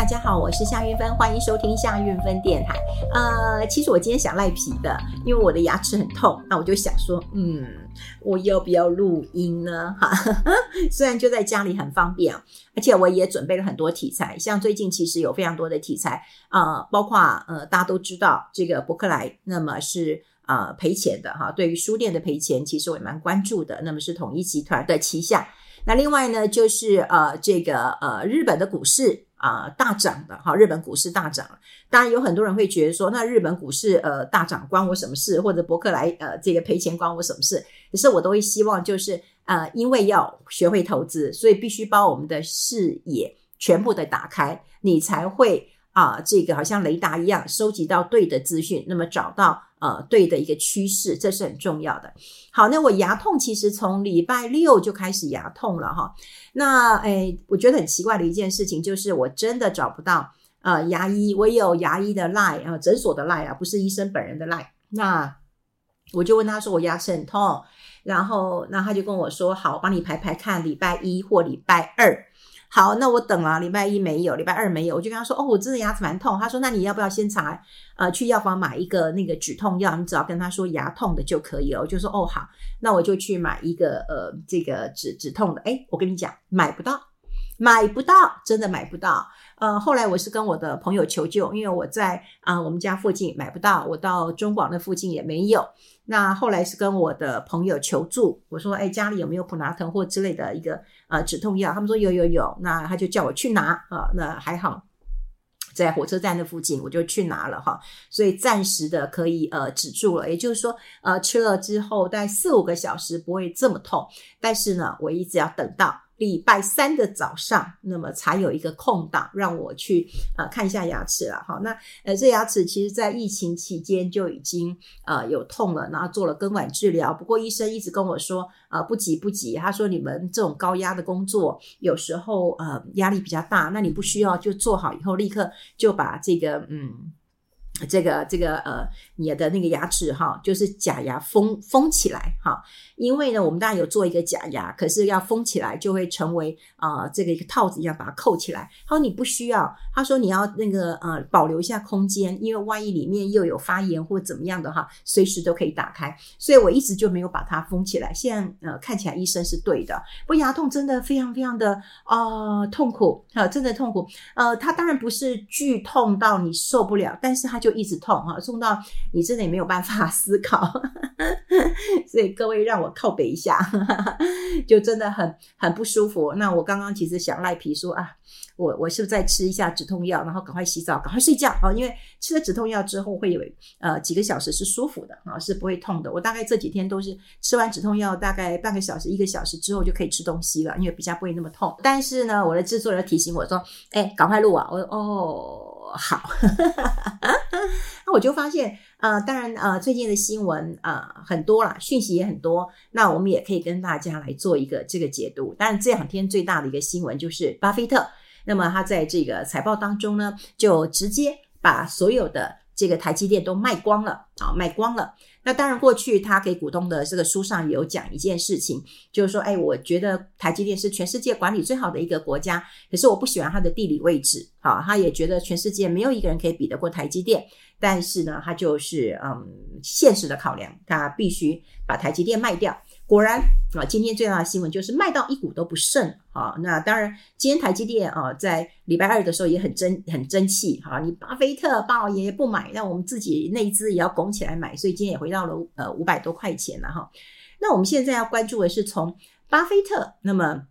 大家好，我是夏韵芬，欢迎收听夏韵芬电台。呃，其实我今天想赖皮的，因为我的牙齿很痛，那我就想说，嗯，我要不要录音呢？哈，虽然就在家里很方便，而且我也准备了很多题材，像最近其实有非常多的题材啊、包括呃，大家都知道这个博客来，那么是呃赔钱的哈，对于书店的赔钱，其实我也蛮关注的。那么是统一集团的旗下，那另外呢，就是呃这个呃日本的股市。啊、大涨的哈，日本股市大涨。当然有很多人会觉得说，那日本股市呃大涨关我什么事？或者博客来呃这个赔钱关我什么事？可是我都会希望就是呃，因为要学会投资，所以必须把我们的视野全部的打开，你才会啊、这个好像雷达一样收集到对的资讯，那么找到。呃，对的一个趋势，这是很重要的。好，那我牙痛其实从礼拜六就开始牙痛了哈。那诶，我觉得很奇怪的一件事情就是，我真的找不到呃牙医，我有牙医的 line 啊、诊所的 line 啊，不是医生本人的 line。那我就问他说我牙齿很痛，然后那他就跟我说好，我帮你排排看，礼拜一或礼拜二。好，那我等了，礼拜一没有，礼拜二没有，我就跟他说，哦，我真的牙齿蛮痛。他说，那你要不要先查，呃，去药房买一个那个止痛药？你只要跟他说牙痛的就可以了。我就说，哦，好，那我就去买一个，呃，这个止止痛的。哎，我跟你讲，买不到，买不到，真的买不到。呃，后来我是跟我的朋友求救，因为我在啊、我们家附近买不到，我到中广的附近也没有。那后来是跟我的朋友求助，我说，哎，家里有没有普拿疼或之类的一个呃止痛药？他们说有有有，那他就叫我去拿啊，那还好，在火车站的附近，我就去拿了哈，所以暂时的可以呃止住了，也就是说呃吃了之后大概四五个小时不会这么痛，但是呢，我一直要等到。礼拜三的早上，那么才有一个空档让我去啊、看一下牙齿了。好，那呃这牙齿其实在疫情期间就已经呃有痛了，然后做了根管治疗。不过医生一直跟我说啊、不急不急，他说你们这种高压的工作有时候呃压力比较大，那你不需要就做好以后立刻就把这个嗯。这个这个呃，你的那个牙齿哈，就是假牙封封起来哈，因为呢，我们当然有做一个假牙，可是要封起来就会成为啊、这个一个套子一样把它扣起来。他说你不需要，他说你要那个呃保留一下空间，因为万一里面又有发炎或怎么样的哈，随时都可以打开。所以我一直就没有把它封起来。现在呃看起来医生是对的，不过牙痛真的非常非常的啊、痛苦哈，真的痛苦。呃，它当然不是剧痛到你受不了，但是它就。一直痛哈，痛到你真的也没有办法 思考，所以各位让我靠北一下，就真的很很不舒服。那我刚刚其实想赖皮说啊，我我是不是再吃一下止痛药，然后赶快洗澡，赶快睡觉啊？因为吃了止痛药之后会有呃几个小时是舒服的啊，是不会痛的。我大概这几天都是吃完止痛药，大概半个小时、一个小时之后就可以吃东西了，因为比较不会那么痛。但是呢，我的制作人提醒我说，哎，赶快录啊！我说哦。好，那我就发现，呃，当然，呃，最近的新闻啊、呃、很多啦，讯息也很多，那我们也可以跟大家来做一个这个解读。但是，这两天最大的一个新闻就是巴菲特，那么他在这个财报当中呢，就直接把所有的这个台积电都卖光了，啊，卖光了。那当然，过去他给股东的这个书上有讲一件事情，就是说，哎，我觉得台积电是全世界管理最好的一个国家，可是我不喜欢它的地理位置，好，他也觉得全世界没有一个人可以比得过台积电，但是呢，他就是嗯，现实的考量，他必须把台积电卖掉。果然啊，今天最大的新闻就是卖到一股都不剩啊。那当然，今天台积电啊，在礼拜二的时候也很争很争气哈。你巴菲特巴老爷爷不买，那我们自己那一支也要拱起来买，所以今天也回到了呃五百多块钱了哈。那我们现在要关注的是从巴菲特那么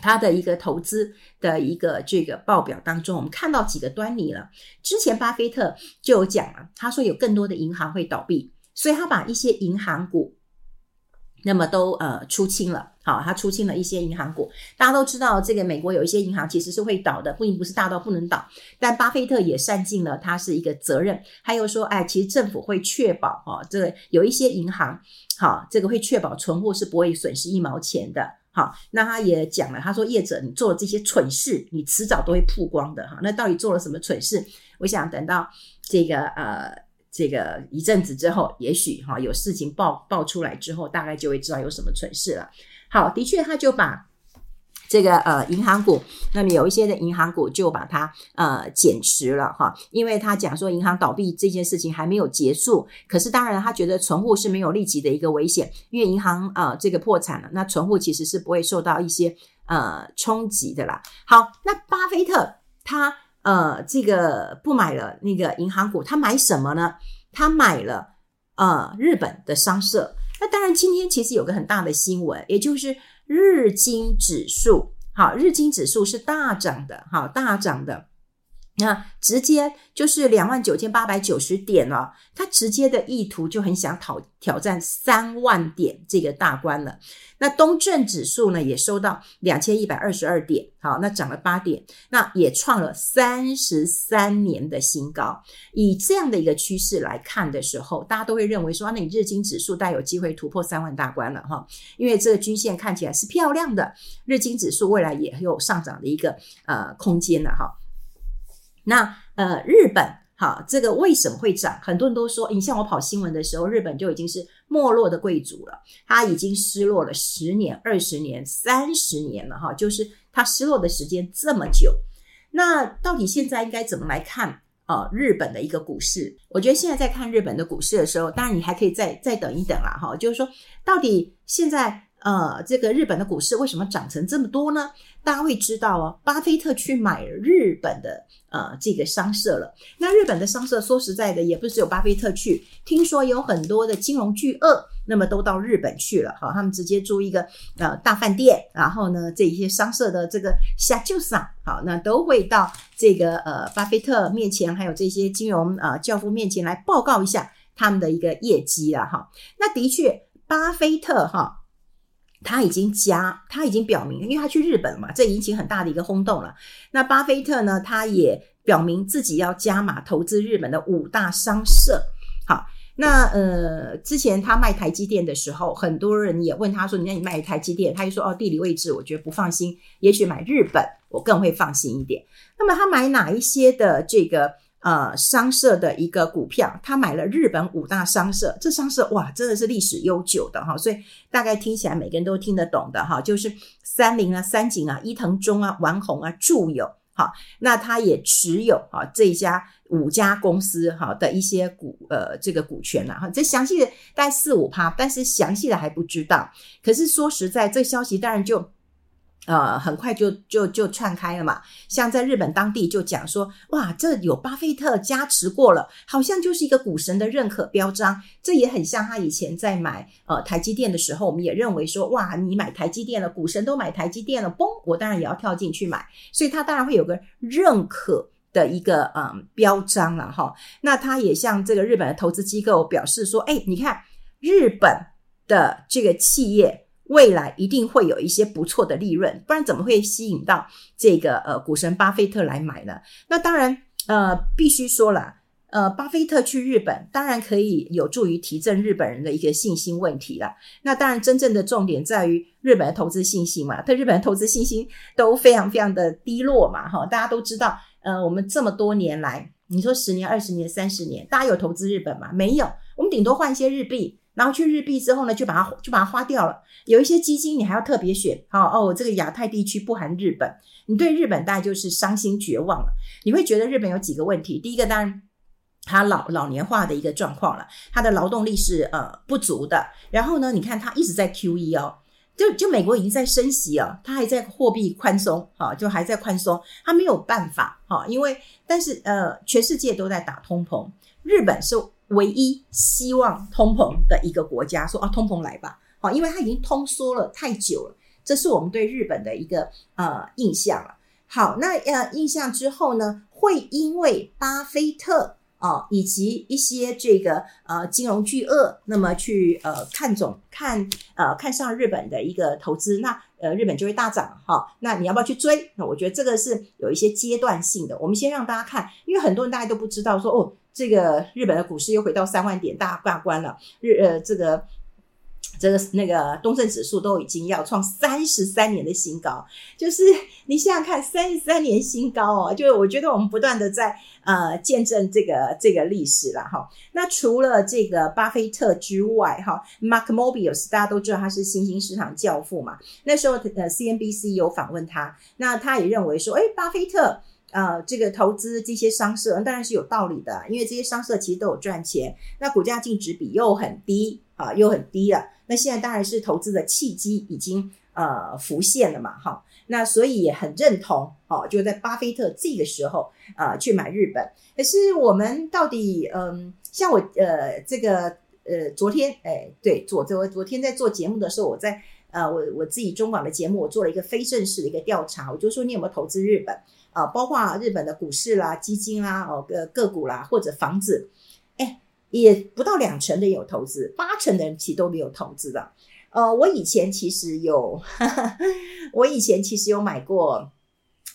他的一个投资的一个这个报表当中，我们看到几个端倪了。之前巴菲特就有讲了，他说有更多的银行会倒闭，所以他把一些银行股。那么都呃出清了，好，他出清了一些银行股。大家都知道，这个美国有一些银行其实是会倒的，并不是大到不能倒。但巴菲特也善尽了他是一个责任，还有说，哎，其实政府会确保哈，这个有一些银行，好，这个会确保存户是不会损失一毛钱的。好，那他也讲了，他说业者，你做了这些蠢事，你迟早都会曝光的哈。那到底做了什么蠢事？我想等到这个呃。这个一阵子之后，也许哈有事情爆爆出来之后，大概就会知道有什么蠢事了。好，的确，他就把这个呃银行股，那么有一些的银行股就把它呃减持了哈，因为他讲说银行倒闭这件事情还没有结束，可是当然他觉得存户是没有立即的一个危险，因为银行啊、呃、这个破产了，那存户其实是不会受到一些呃冲击的啦。好，那巴菲特他呃这个不买了那个银行股，他买什么呢？他买了呃日本的商社。那当然今天其实有个很大的新闻，也就是。日经指数，好，日经指数是大涨的，好，大涨的。那直接就是两万九千八百九十点了，他直接的意图就很想讨挑战三万点这个大关了。那东证指数呢也收到两千一百二十二点，好，那涨了八点，那也创了三十三年的新高。以这样的一个趋势来看的时候，大家都会认为说，那你日经指数大有机会突破三万大关了哈，因为这个均线看起来是漂亮的，日经指数未来也有上涨的一个呃空间了哈。那呃，日本好，这个为什么会涨？很多人都说，你像我跑新闻的时候，日本就已经是没落的贵族了，他已经失落了十年、二十年、三十年了哈，就是他失落的时间这么久。那到底现在应该怎么来看、呃？日本的一个股市？我觉得现在在看日本的股市的时候，当然你还可以再再等一等啦哈，就是说到底现在。呃，这个日本的股市为什么涨成这么多呢？大家会知道哦，巴菲特去买日本的呃这个商社了。那日本的商社说实在的，也不是只有巴菲特去，听说有很多的金融巨鳄，那么都到日本去了。好，他们直接租一个呃大饭店，然后呢，这些商社的这个下就上，好，那都会到这个呃巴菲特面前，还有这些金融、呃、教父面前来报告一下他们的一个业绩了哈。那的确，巴菲特哈。他已经加，他已经表明，因为他去日本嘛，这引起很大的一个轰动了。那巴菲特呢，他也表明自己要加码投资日本的五大商社。好，那呃，之前他卖台积电的时候，很多人也问他说：“你那你卖台积电？”他就说：“哦，地理位置我觉得不放心，也许买日本我更会放心一点。”那么他买哪一些的这个？呃，商社的一个股票，他买了日本五大商社，这商社哇，真的是历史悠久的哈，所以大概听起来每个人都听得懂的哈，就是三菱啊、三井啊、伊藤忠啊、丸红啊、住友，好，那他也持有啊这一家五家公司哈的一些股呃这个股权了哈，这详细的大概四五趴，但是详细的还不知道。可是说实在，这消息当然就。呃，很快就就就串开了嘛。像在日本当地就讲说，哇，这有巴菲特加持过了，好像就是一个股神的认可标章。这也很像他以前在买呃台积电的时候，我们也认为说，哇，你买台积电了，股神都买台积电了，嘣，我当然也要跳进去买。所以他当然会有个认可的一个嗯标章了哈。那他也向这个日本的投资机构表示说，哎，你看日本的这个企业。未来一定会有一些不错的利润，不然怎么会吸引到这个呃股神巴菲特来买呢？那当然呃必须说了，呃巴菲特去日本当然可以有助于提振日本人的一个信心问题了。那当然真正的重点在于日本的投资信心嘛，对日本的投资信心都非常非常的低落嘛，哈，大家都知道，呃我们这么多年来，你说十年、二十年、三十年，大家有投资日本吗？没有，我们顶多换一些日币。然后去日币之后呢，就把它就把它花掉了。有一些基金你还要特别选，哦哦，这个亚太地区不含日本，你对日本大概就是伤心绝望了。你会觉得日本有几个问题？第一个当然，它老老年化的一个状况了，它的劳动力是呃不足的。然后呢，你看它一直在 QE 哦，就就美国已经在升息哦，它还在货币宽松，哈，就还在宽松，它没有办法哈，因为但是呃，全世界都在打通膨，日本是。唯一希望通膨的一个国家说啊，通膨来吧，好，因为它已经通缩了太久了，这是我们对日本的一个呃印象了。好，那呃印象之后呢，会因为巴菲特啊、以及一些这个呃金融巨鳄，那么去呃看总看呃看上日本的一个投资，那呃日本就会大涨哈。那你要不要去追？那我觉得这个是有一些阶段性的。我们先让大家看，因为很多人大家都不知道说哦。这个日本的股市又回到三万点大大关了，日呃这个这个那个东证指数都已经要创三十三年的新高，就是你想想看，三十三年新高哦，就我觉得我们不断的在呃见证这个这个历史了哈。那除了这个巴菲特之外哈，Mark Mobius 大家都知道他是新兴市场教父嘛，那时候呃 CNBC 有访问他，那他也认为说，哎，巴菲特。呃，这个投资这些商社当然是有道理的，因为这些商社其实都有赚钱，那股价净值比又很低啊，又很低了。那现在当然是投资的契机已经呃浮现了嘛，哈。那所以也很认同哦，就在巴菲特这个时候啊、呃、去买日本。可是我们到底嗯、像我呃这个呃昨天哎对，昨昨昨天在做节目的时候，我在呃我我自己中广的节目，我做了一个非正式的一个调查，我就说你有没有投资日本？啊，包括日本的股市啦、基金啦、哦个个股啦，或者房子，哎，也不到两成的有投资，八成的人其实都没有投资的。呃，我以前其实有，哈哈，我以前其实有买过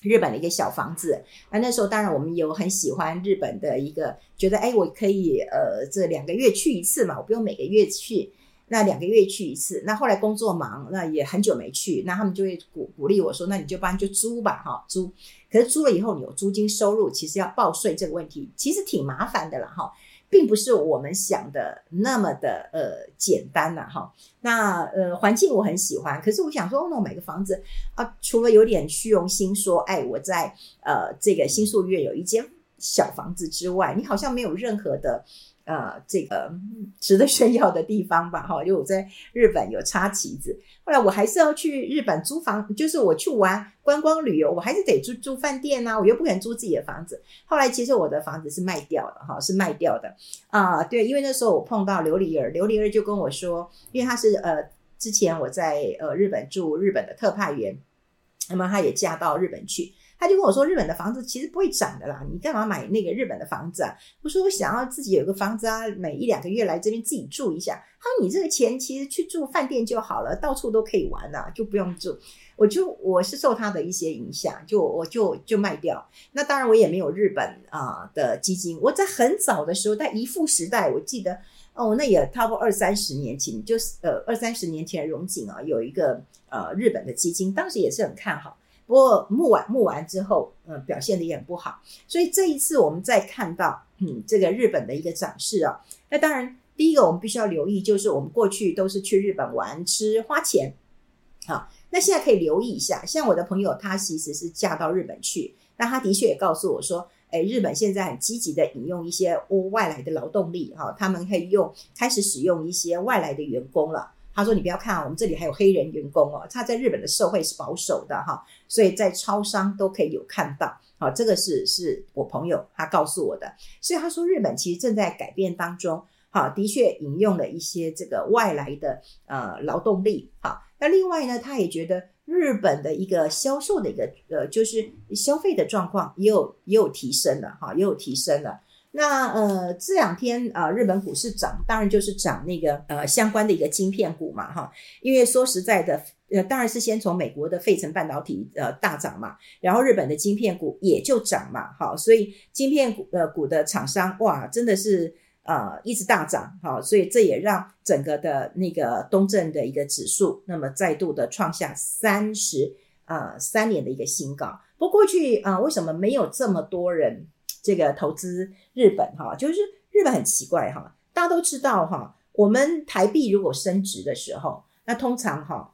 日本的一个小房子。那那时候当然我们有很喜欢日本的一个，觉得哎，我可以呃这两个月去一次嘛，我不用每个月去。那两个月去一次，那后来工作忙，那也很久没去，那他们就会鼓鼓励我说，那你就帮就租吧，哈，租。可是租了以后，你有租金收入，其实要报税这个问题，其实挺麻烦的了，哈，并不是我们想的那么的呃简单了，哈。那呃环境我很喜欢，可是我想说，哦那我买个房子啊，除了有点虚荣心，说哎我在呃这个新宿御苑有一间小房子之外，你好像没有任何的。呃，这个值得炫耀的地方吧，哈，因为我在日本有插旗子。后来我还是要去日本租房，就是我去玩观光旅游，我还是得住住饭店呐，我又不肯租自己的房子。后来其实我的房子是卖掉了，哈，是卖掉的啊、呃。对，因为那时候我碰到琉璃儿，琉璃儿就跟我说，因为他是呃，之前我在呃日本住日本的特派员，那么他也嫁到日本去。他就跟我说，日本的房子其实不会涨的啦，你干嘛买那个日本的房子啊？我说我想要自己有个房子啊，每一两个月来这边自己住一下。他说你这个钱其实去住饭店就好了，到处都可以玩啊，就不用住。我就我是受他的一些影响，就我就就卖掉。那当然我也没有日本啊、的基金。我在很早的时候，在一富时代，我记得哦，那也差不多二三十年前，就是呃二三十年前荣景啊，有一个呃日本的基金，当时也是很看好。不过募完募完之后，嗯、呃，表现的也很不好。所以这一次我们再看到，嗯，这个日本的一个涨势啊，那当然第一个我们必须要留意，就是我们过去都是去日本玩吃花钱，好，那现在可以留意一下。像我的朋友，她其实是嫁到日本去，那她的确也告诉我说，诶，日本现在很积极的引用一些外来的劳动力，哈，他们可以用开始使用一些外来的员工了。他说：“你不要看啊，我们这里还有黑人员工哦。他在日本的社会是保守的哈，所以在超商都可以有看到。好，这个是是我朋友他告诉我的。所以他说日本其实正在改变当中。好，的确引用了一些这个外来的呃劳动力。好，那另外呢，他也觉得日本的一个销售的一个呃就是消费的状况也有也有提升了哈，也有提升了。”那呃这两天啊、日本股市涨，当然就是涨那个呃相关的一个晶片股嘛哈，因为说实在的，呃当然是先从美国的费城半导体呃大涨嘛，然后日本的晶片股也就涨嘛，好，所以晶片股呃股的厂商哇真的是呃一直大涨，好，所以这也让整个的那个东证的一个指数，那么再度的创下三十呃三年的一个新高。不过去啊、为什么没有这么多人？这个投资日本哈，就是日本很奇怪哈，大家都知道哈，我们台币如果升值的时候，那通常哈，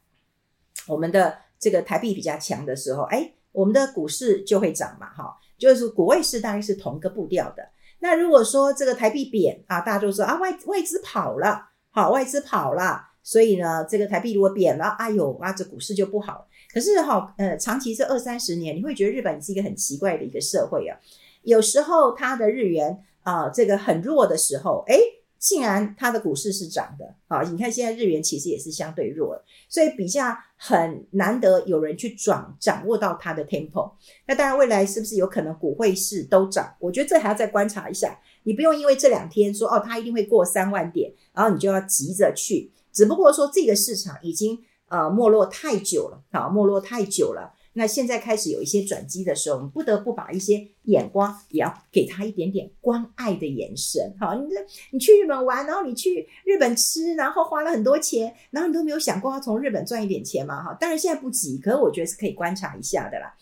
我们的这个台币比较强的时候，哎，我们的股市就会涨嘛哈，就是股汇市大概是同个步调的。那如果说这个台币贬啊，大家都说啊外外资跑了，好外资跑了，所以呢，这个台币如果贬了，哎呦啊，这股市就不好。可是哈，呃，长期这二三十年，你会觉得日本是一个很奇怪的一个社会啊。有时候它的日元啊、呃，这个很弱的时候，诶，竟然它的股市是涨的啊！你看现在日元其实也是相对弱的，所以比较很难得有人去掌掌握到它的 tempo。那当然，未来是不是有可能股汇市都涨？我觉得这还要再观察一下。你不用因为这两天说哦，它一定会过三万点，然后你就要急着去。只不过说这个市场已经呃没落太久了啊，没落太久了。那现在开始有一些转机的时候，我们不得不把一些眼光也要给他一点点关爱的眼神。好，你这你去日本玩，然后你去日本吃，然后花了很多钱，然后你都没有想过要从日本赚一点钱嘛？哈，当然现在不急，可是我觉得是可以观察一下的啦。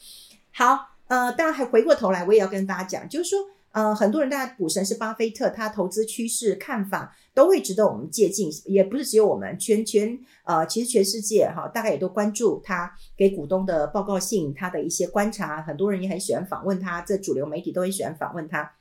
好，呃，当然还回过头来，我也要跟大家讲，就是说。呃，很多人，大家股神是巴菲特，他投资趋势看法都会值得我们借鉴，也不是只有我们，全全呃，其实全世界哈，大概也都关注他给股东的报告信，他的一些观察，很多人也很喜欢访问他，这主流媒体都很喜欢访问他。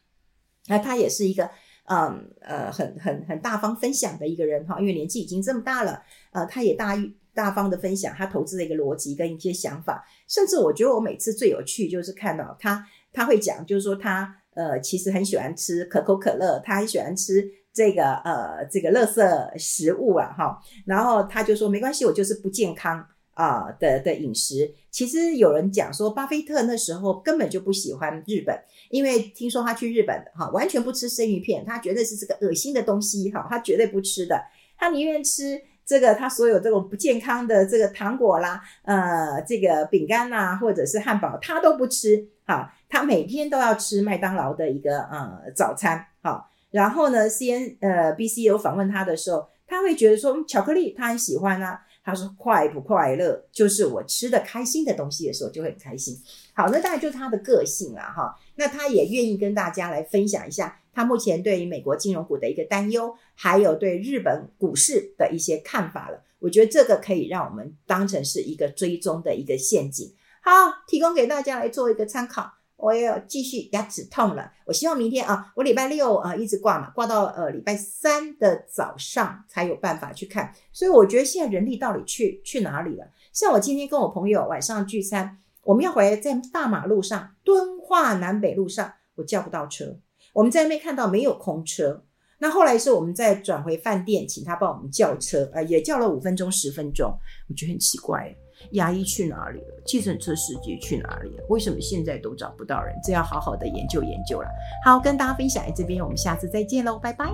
那他也是一个，嗯呃，很很很大方分享的一个人哈，因为年纪已经这么大了，呃，他也大大方的分享他投资的一个逻辑跟一些想法，甚至我觉得我每次最有趣就是看到他他会讲，就是说他。呃，其实很喜欢吃可口可乐，他很喜欢吃这个呃这个垃圾食物啊，哈。然后他就说没关系，我就是不健康啊、的的饮食。其实有人讲说，巴菲特那时候根本就不喜欢日本，因为听说他去日本哈，完全不吃生鱼片，他觉得是这个恶心的东西哈，他绝对不吃的，他宁愿吃这个他所有这种不健康的这个糖果啦，呃，这个饼干呐，或者是汉堡，他都不吃哈。他每天都要吃麦当劳的一个呃早餐，好，然后呢，C N 呃 B C 有访问他的时候，他会觉得说巧克力他很喜欢啊，他说快不快乐就是我吃的开心的东西的时候就会很开心。好，那大概就是他的个性啊，哈，那他也愿意跟大家来分享一下他目前对于美国金融股的一个担忧，还有对日本股市的一些看法了。我觉得这个可以让我们当成是一个追踪的一个陷阱，好，提供给大家来做一个参考。我也要继续牙齿痛了，我希望明天啊，我礼拜六啊一直挂嘛，挂到呃礼拜三的早上才有办法去看。所以我觉得现在人力到底去去哪里了？像我今天跟我朋友晚上聚餐，我们要回来在大马路上敦化南北路上，我叫不到车，我们在那边看到没有空车。那后来是我们再转回饭店，请他帮我们叫车，呃，也叫了五分钟十分钟，我觉得很奇怪。牙医去哪里了？计程车司机去哪里了？为什么现在都找不到人？这要好好的研究研究了。好，跟大家分享在这边，我们下次再见喽，拜拜。